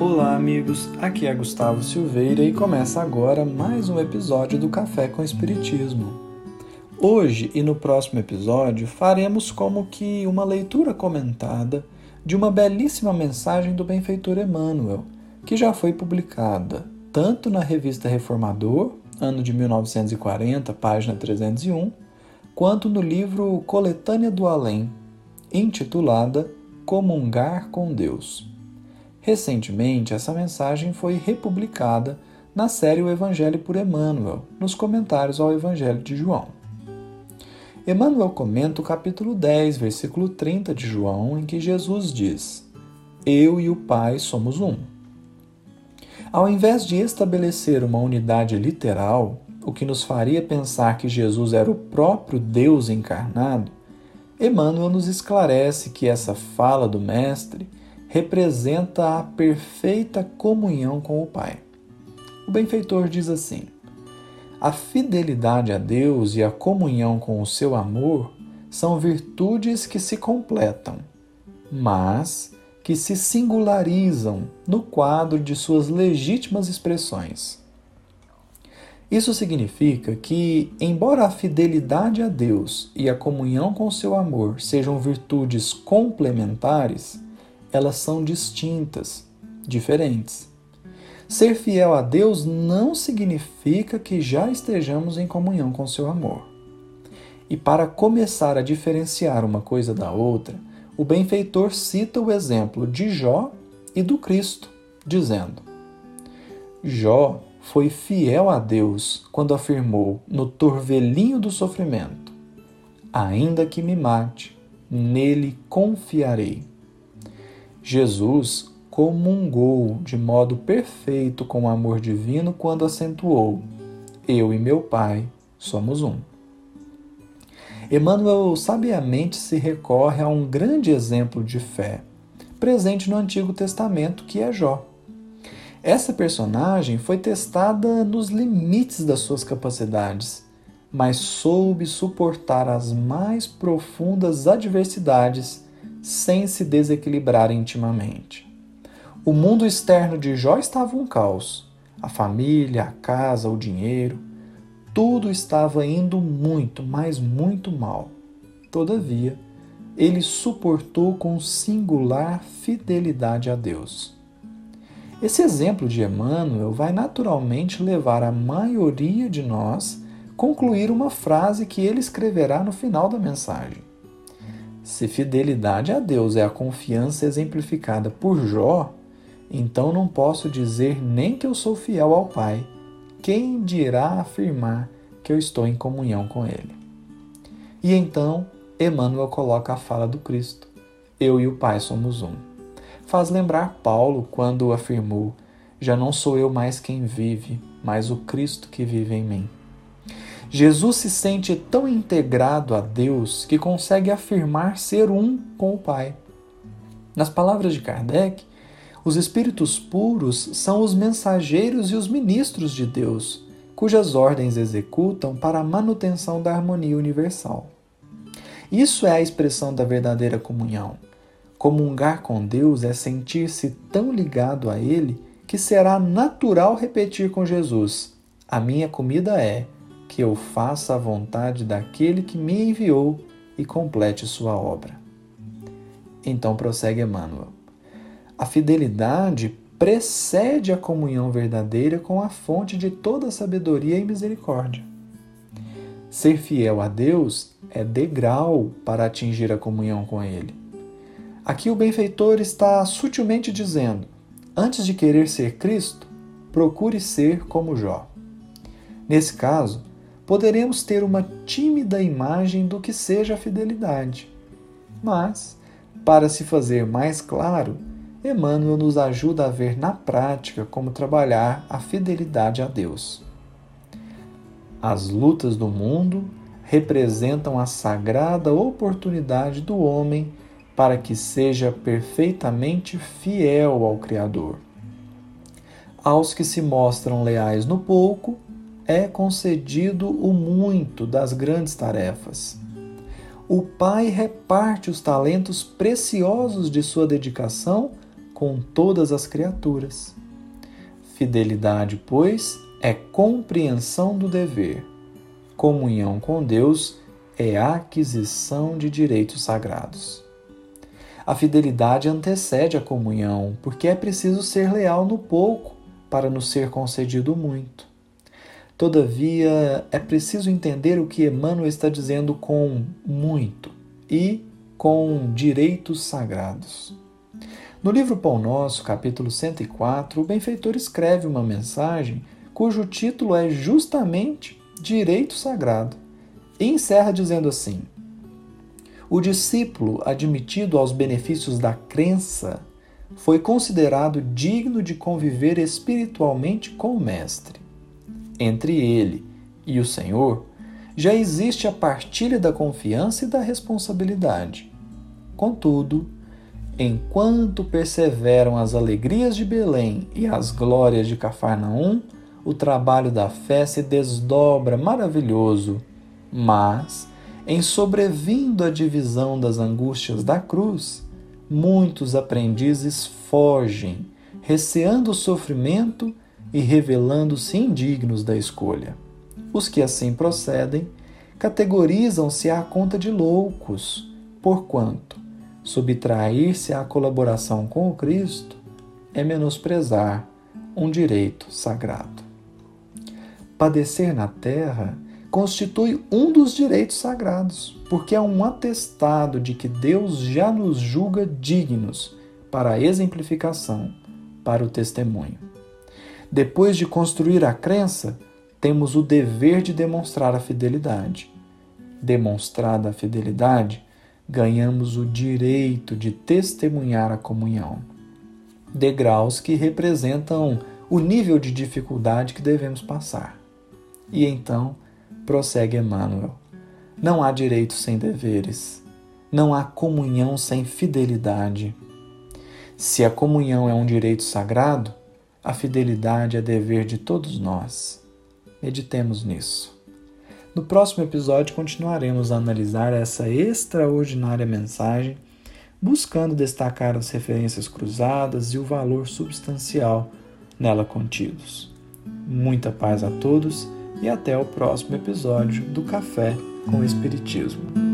Olá, amigos. Aqui é Gustavo Silveira e começa agora mais um episódio do Café com Espiritismo. Hoje e no próximo episódio faremos como que uma leitura comentada de uma belíssima mensagem do benfeitor Emmanuel, que já foi publicada tanto na revista Reformador, ano de 1940, página 301, quanto no livro Coletânea do Além, intitulada Comungar com Deus. Recentemente, essa mensagem foi republicada na série O Evangelho por Emmanuel, nos comentários ao Evangelho de João. Emmanuel comenta o capítulo 10, versículo 30 de João, em que Jesus diz: Eu e o Pai somos um. Ao invés de estabelecer uma unidade literal, o que nos faria pensar que Jesus era o próprio Deus encarnado, Emmanuel nos esclarece que essa fala do Mestre representa a perfeita comunhão com o Pai. O benfeitor diz assim: A fidelidade a Deus e a comunhão com o seu amor são virtudes que se completam, mas que se singularizam no quadro de suas legítimas expressões. Isso significa que, embora a fidelidade a Deus e a comunhão com seu amor sejam virtudes complementares, elas são distintas, diferentes. Ser fiel a Deus não significa que já estejamos em comunhão com seu amor. E para começar a diferenciar uma coisa da outra, o benfeitor cita o exemplo de Jó e do Cristo, dizendo: Jó foi fiel a Deus quando afirmou no torvelinho do sofrimento: Ainda que me mate, nele confiarei. Jesus comungou de modo perfeito com o amor divino quando acentuou: Eu e meu Pai somos um. Emmanuel sabiamente se recorre a um grande exemplo de fé, presente no Antigo Testamento, que é Jó. Essa personagem foi testada nos limites das suas capacidades, mas soube suportar as mais profundas adversidades sem se desequilibrar intimamente. O mundo externo de Jó estava um caos. A família, a casa, o dinheiro, tudo estava indo muito, mas muito mal. Todavia, ele suportou com singular fidelidade a Deus. Esse exemplo de Emmanuel vai naturalmente levar a maioria de nós concluir uma frase que ele escreverá no final da mensagem. Se fidelidade a Deus é a confiança exemplificada por Jó, então não posso dizer nem que eu sou fiel ao Pai. Quem dirá afirmar que eu estou em comunhão com Ele? E então Emmanuel coloca a fala do Cristo: Eu e o Pai somos um. Faz lembrar Paulo quando afirmou: Já não sou eu mais quem vive, mas o Cristo que vive em mim. Jesus se sente tão integrado a Deus que consegue afirmar ser um com o Pai. Nas palavras de Kardec, os espíritos puros são os mensageiros e os ministros de Deus, cujas ordens executam para a manutenção da harmonia universal. Isso é a expressão da verdadeira comunhão. Comungar com Deus é sentir-se tão ligado a Ele que será natural repetir com Jesus: A minha comida é que eu faça a vontade daquele que me enviou e complete sua obra. Então prossegue Emmanuel. A fidelidade precede a comunhão verdadeira com a fonte de toda sabedoria e misericórdia. Ser fiel a Deus é degrau para atingir a comunhão com Ele. Aqui o benfeitor está sutilmente dizendo: antes de querer ser Cristo, procure ser como Jó. Nesse caso, poderemos ter uma tímida imagem do que seja a fidelidade. Mas, para se fazer mais claro, Emmanuel nos ajuda a ver na prática como trabalhar a fidelidade a Deus. As lutas do mundo representam a sagrada oportunidade do homem para que seja perfeitamente fiel ao Criador. Aos que se mostram leais no pouco, é concedido o muito das grandes tarefas. O Pai reparte os talentos preciosos de sua dedicação com todas as criaturas. Fidelidade, pois, é compreensão do dever. Comunhão com Deus é aquisição de direitos sagrados. A fidelidade antecede a comunhão, porque é preciso ser leal no pouco para nos ser concedido muito. Todavia, é preciso entender o que Emmanuel está dizendo com muito e com direitos sagrados. No livro Pão Nosso, capítulo 104, o benfeitor escreve uma mensagem cujo título é justamente Direito Sagrado, e encerra dizendo assim: O discípulo, admitido aos benefícios da crença, foi considerado digno de conviver espiritualmente com o Mestre. Entre ele e o Senhor, já existe a partilha da confiança e da responsabilidade. Contudo, enquanto perseveram as alegrias de Belém e as glórias de Cafarnaum, o trabalho da fé se desdobra maravilhoso, mas, em sobrevindo a divisão das angústias da cruz, muitos aprendizes fogem, receando o sofrimento e revelando-se indignos da escolha. Os que assim procedem categorizam-se à conta de loucos, porquanto subtrair-se à colaboração com o Cristo é menosprezar um direito sagrado. Padecer na terra constitui um dos direitos sagrados, porque é um atestado de que Deus já nos julga dignos para a exemplificação, para o testemunho. Depois de construir a crença, temos o dever de demonstrar a fidelidade. Demonstrada a fidelidade, ganhamos o direito de testemunhar a comunhão. Degraus que representam o nível de dificuldade que devemos passar. E então, prossegue Emmanuel, não há direito sem deveres, não há comunhão sem fidelidade. Se a comunhão é um direito sagrado, a fidelidade é dever de todos nós. Meditemos nisso. No próximo episódio, continuaremos a analisar essa extraordinária mensagem, buscando destacar as referências cruzadas e o valor substancial nela contidos. Muita paz a todos e até o próximo episódio do Café com Espiritismo.